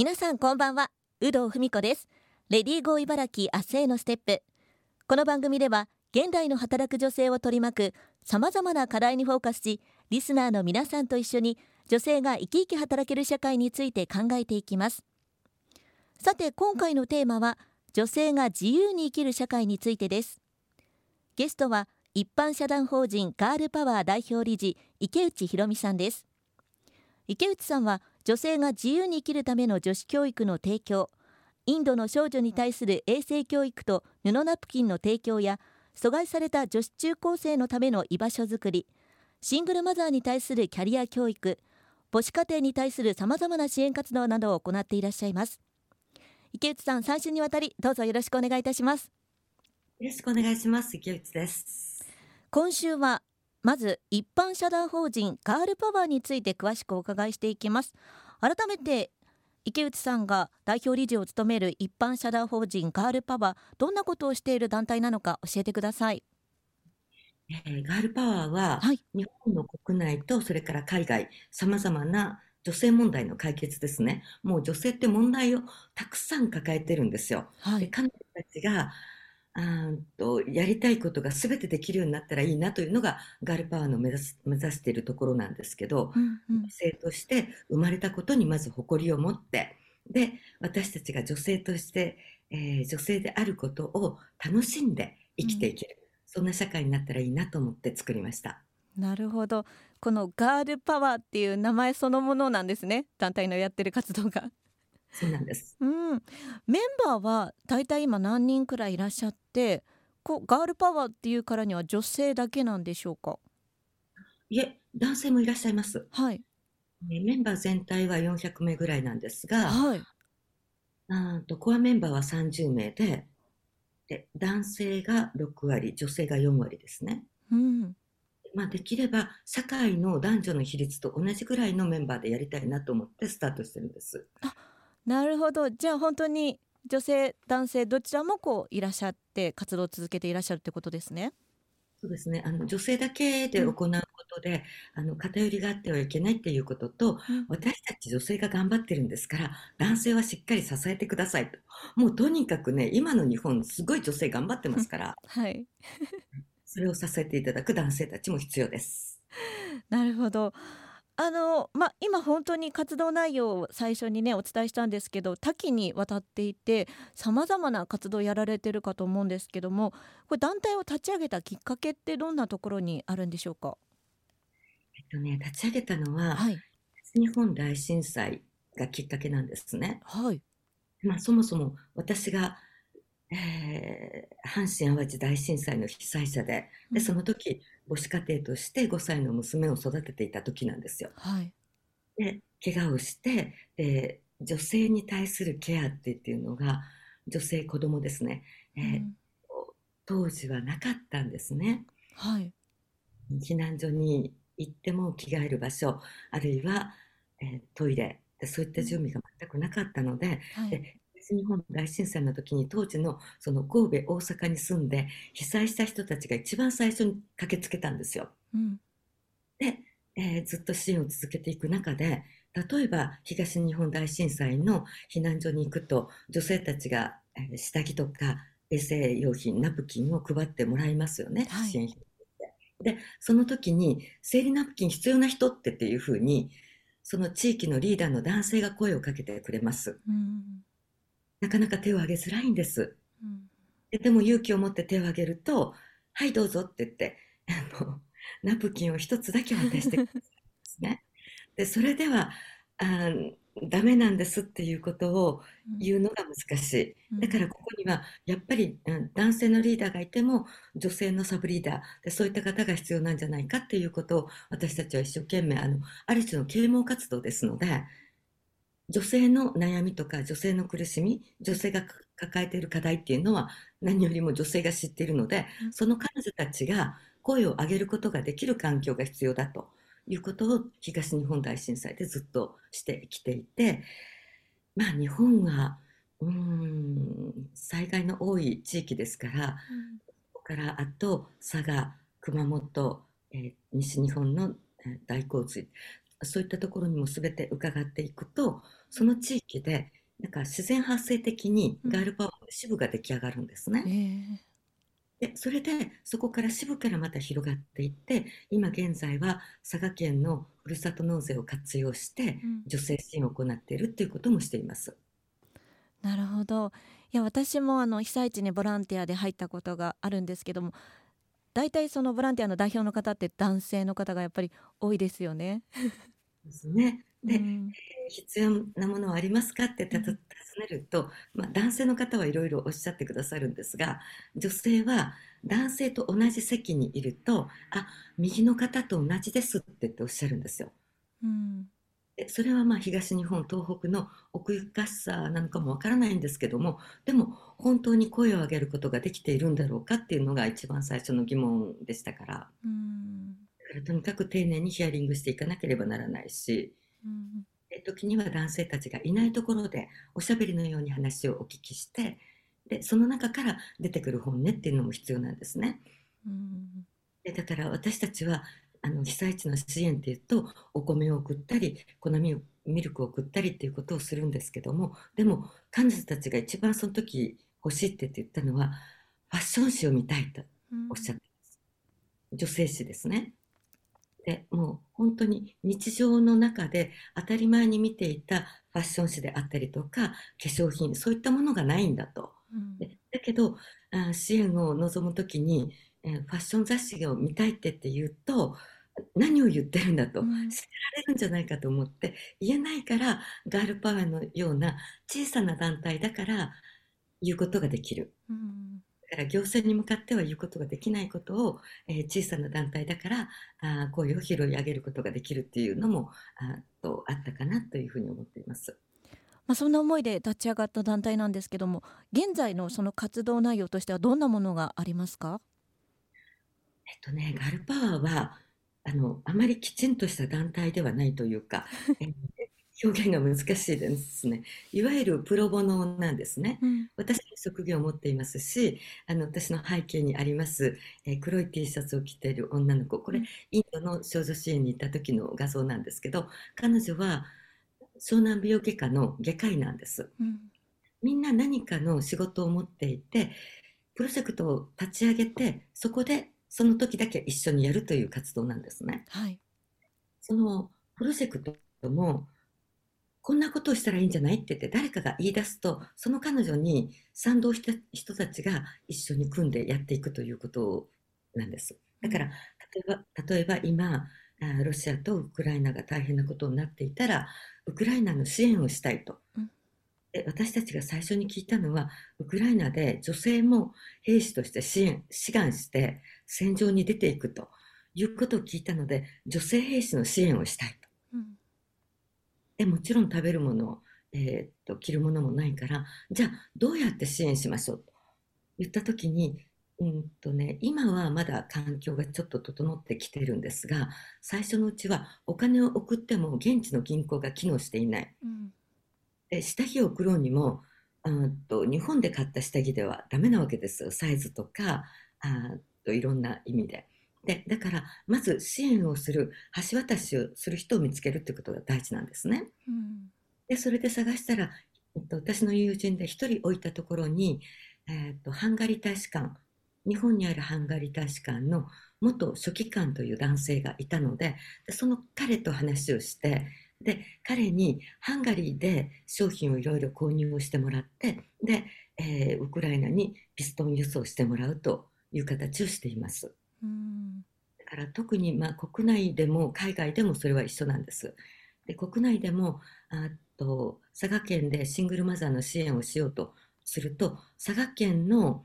皆さんこんばんは。有働文子です。レディーゴー茨城明日へのステップ。この番組では現代の働く女性を取り巻くさまざまな課題にフォーカスしリスナーの皆さんと一緒に女性が生き生き働ける社会について考えていきます。さて今回のテーマは女性が自由に生きる社会についてです。ゲストは一般社団法人ガールパワー代表理事池内博美さんです。池内さんは女性が自由に生きるための女子教育の提供インドの少女に対する衛生教育と布ナプキンの提供や阻害された女子中高生のための居場所づくりシングルマザーに対するキャリア教育母子家庭に対するさまざまな支援活動などを行っていらっしゃいます。池内さん3週にわたりどうぞよろしくお願いいたします。よろしくお願いします。池内です。今週はまず一般社団法人ガールパワーについて詳しくお伺いしていきます。改めて池内さんが代表理事を務める一般社団法人ガールパワーどんなことをしている団体なのか教えてください、えー、ガールパワーは、はい、日本の国内とそれから海外さまざまな女性問題の解決ですね。もう女性って問題をたくさん抱えてるんですよ、はい、で彼女たちがあとやりたいことが全てできるようになったらいいなというのがガールパワーの目指す目指しているところなんですけど、うんうん、女性として生まれたことにまず誇りを持ってで私たちが女性として、えー、女性であることを楽しんで生きていける、うん、そんな社会になったらいいなと思って作りました。なるほどこのガールパワーっていう名前そのものなんですね団体のやってる活動が。そうなんです。うん、メンバーはだいたい今何人くらいいらっしゃって、こうガールパワーっていうからには女性だけなんでしょうか？いえ、男性もいらっしゃいます。はい。メンバー全体は400名ぐらいなんですが、はい。あとコアメンバーは30名で、で男性が6割、女性が4割ですね。うん。まあ、できれば社会の男女の比率と同じぐらいのメンバーでやりたいなと思ってスタートしてるんです。あなるほど。じゃあ本当に女性男性どちらもこういらっしゃって活動を続けていらっしゃるってことですね。そうですね。あの女性だけで行うことで、うん、あの偏りがあってはいけないっていうことと、うん、私たち女性が頑張ってるんですから男性はしっかり支えてくださいと。もうとにかくね今の日本すごい女性頑張ってますから、はい、それを支えていただく男性たちも必要です。なるほどあのま今本当に活動内容を最初にねお伝えしたんですけど多岐にわたっていてさまざまな活動をやられてるかと思うんですけどもこれ団体を立ち上げたきっかけってどんなところにあるんでしょうか？えっとね立ち上げたのは、はい、日本大震災がきっかけなんですね。はい。まあそもそも私がえー、阪神・淡路大震災の被災者ででその時母子家庭として5歳の娘を育てていた時なんですよ。はい、で怪我をしてで女性に対するケアっていうのが女性子供ですね、えー、うん、当時はなかったんですね。はい、避難所に行っても着替える場所あるいは、えー、トイレそういった準備が全くなかったのではい、で東日本大震災の時に当時のその神戸大阪に住んで被災した人たちが一番最初に駆けつけたんですよ。うん、で、えー、ずっと支援を続けていく中で例えば東日本大震災の避難所に行くと女性たちが、えー、下着とか衛生用品ナプキンを配ってもらいますよね、はい、支援費でその時に生理ナプキン必要な人ってっていうふうにその地域のリーダーの男性が声をかけてくれます。うんなかなか手を挙げづらいんです。うん、ででも勇気を持って手を挙げると、はいどうぞって言って、あの、ナプキンを一つだけ渡してくれるんですね。で、それでは、あダメなんですっていうことを言うのが難しい。だからここにはやっぱり男性のリーダーがいても女性のサブリーダーでそういった方が必要なんじゃないかっていうことを私たちは一生懸命あのある種の啓蒙活動ですので女性の悩みとか女性の苦しみ女性が抱えている課題っていうのは何よりも女性が知っているので、その彼女たちが声を上げることができる環境が必要だということを東日本大震災でずっとしてきていてまあ日本はうん災害の多い地域ですから、うん、そこからあと佐賀熊本、えー、西日本の大洪水そういったところにも全て伺っていくとその地域でなんか自然発生的にガールパワーの支部が出来上がるんですね。えー、でそれでそこから支部からまた広がっていって今現在は佐賀県のふるさと納税を活用して女性支援を行っているっていうこともしています。なるほどいや私もあの被災地にボランティアで入ったことがあるんですけども大体そのボランティアの代表の方って男性の方がやっぱり多いですよね。ですね。で、うん、必要なものはありますかって尋ねると、まあ、男性の方はいろいろおっしゃってくださるんですが女性は男性と同じ席にいると「あ右の方と同じです」って言っておっしゃるんですよ。うん。それはまあ東日本東北の奥ゆかしさなのかもわからないんですけどもでも本当に声を上げることができているんだろうかっていうのが一番最初の疑問でしたから,、うん、だからとにかく丁寧にヒアリングしていかなければならないし、うん、時には男性たちがいないところでおしゃべりのように話をお聞きしてでその中から出てくる本音っていうのも必要なんですね。うん、でだから私たちはあの被災地の支援っていうとお米を送ったり粉ミルクを送ったりっていうことをするんですけどもでも彼女たちが一番その時欲しいって言ったのはファッション誌を見たいとおっしゃってます、うん、女性誌ですねでもう本当に日常の中で当たり前に見ていたファッション誌であったりとか化粧品そういったものがないんだと、うん、だけどあ支援を望む時にえファッション雑誌を見たいってって言うと何を言ってるんだと、うん、捨てられるんじゃないかと思って言えないからガールパワーのような小さな団体だから言うことができる。うん。だから行政に向かっては言うことができないことを、えー、小さな団体だからあ声を拾い上げることができるっていうのもあとあったかなというふうに思っています。まあ、そんな思いで立ち上がった団体なんですけども現在のその活動内容としてはどんなものがありますか？えっとね、ガルパワーは、あの、あまりきちんとした団体ではないというか、え表現が難しいですね。いわゆるプロボノなんですね。うん、私の職業を持っていますし、あの私の背景にあります、えー、黒い T シャツを着ている女の子、これ、インドの少女支援に行った時の画像なんですけど、彼女は湘南美容外科の外科医なんです。うん、みんな何かの仕事を持っていて、プロジェクトを立ち上げて、そこでその時だけ一緒にやるという活動なんですね。はい、そのプロジェクトもこんなことをしたらいいんじゃない？って言って誰かが言い出すとその彼女に賛同した人たちが一緒に組んでやっていくということなんです。だから例えば例えば今ロシアとウクライナが大変なことになっていたらウクライナの支援をしたいと。うんで私たちが最初に聞いたのはウクライナで女性も兵士として支援志願して戦場に出ていくということを聞いたので女性兵士の支援をしたいでもちろん食べるもの、えー、っと着るものもないからじゃあどうやって支援しましょうと言った時にうんとね、今はまだ環境がちょっと整ってきてるんですが最初のうちはお金を送っても現地の銀行が機能していない。うんで下着を送ろうにもうんと日本で買った下着ではダメなわけですよサイズとかあといろんな意味で。でだからまず支援をする橋渡しをする人を見つけるってことが大事なんですね。うん、でそれで探したら、えっと、私の友人で1人置いたところに、えっと、ハンガリー大使館日本にあるハンガリー大使館の元書記官という男性がいたのででその彼と話をしてで彼にハンガリーで商品をいろいろ購入をしてもらってで、えー、ウクライナにピストン輸送してもらうという形をしています。うんだから特にまあ国内でも海外でもそれは一緒なんです。で国内でもあと佐賀県でシングルマザーの支援をしようとすると佐賀県の、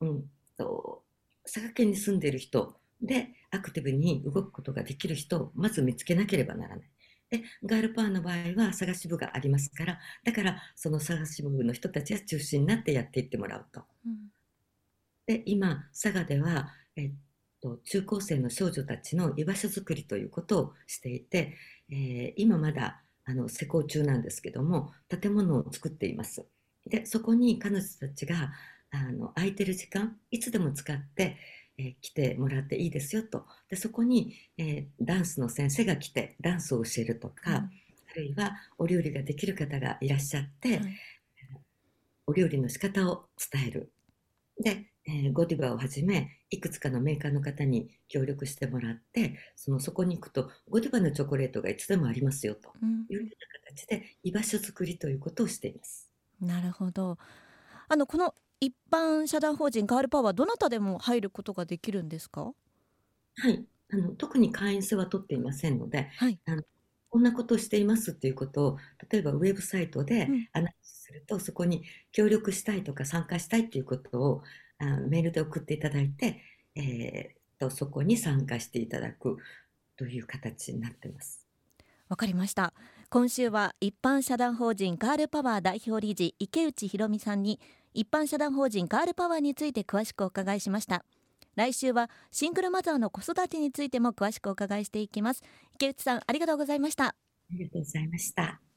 うんと、佐賀県に住んでいる人でアクティブに動くことができる人をまず見つけなければならない。でガールパーの場合は探し部がありますからだからその探し部の人たちが中心になってやっていってもらうと。うん、で今佐賀では、えっと、中高生の少女たちの居場所づくりということをしていて、えー、今まだあの施工中なんですけども建物を作っています。でそこに彼女たちがあの空いてる時間いつでも使ってえー、来てもらっていいですよとでそこに、えー、ダンスの先生が来てダンスを教えるとか、あるいはお料理ができる方がいらっしゃって、はい、お料理の仕方を伝える。で、えー、ゴディバをはじめいくつかのメーカーの方に協力してもらってそのそこに行くとゴディバのチョコレートがいつでもありますよというような形で居場所づくりということをしています。なるほど。あのこの一般社団法人ガールパワーどなたでも入ることができるんですか？はい。あの特に会員制は取っていませんので、はい、あのこんなことをしていますっていうことを例えばウェブサイトでアナウンスすると、うん、そこに協力したいとか参加したいっていうことをあメールで送っていただいて、えー、とそこに参加していただくという形になってます。わかりました。今週は一般社団法人ガールパワー代表理事池内博美さんに一般社団法人ガールパワーについて詳しくお伺いしました。来週はシングルマザーの子育てについても詳しくお伺いしていきます。池内さんありがとうございました。ありがとうございました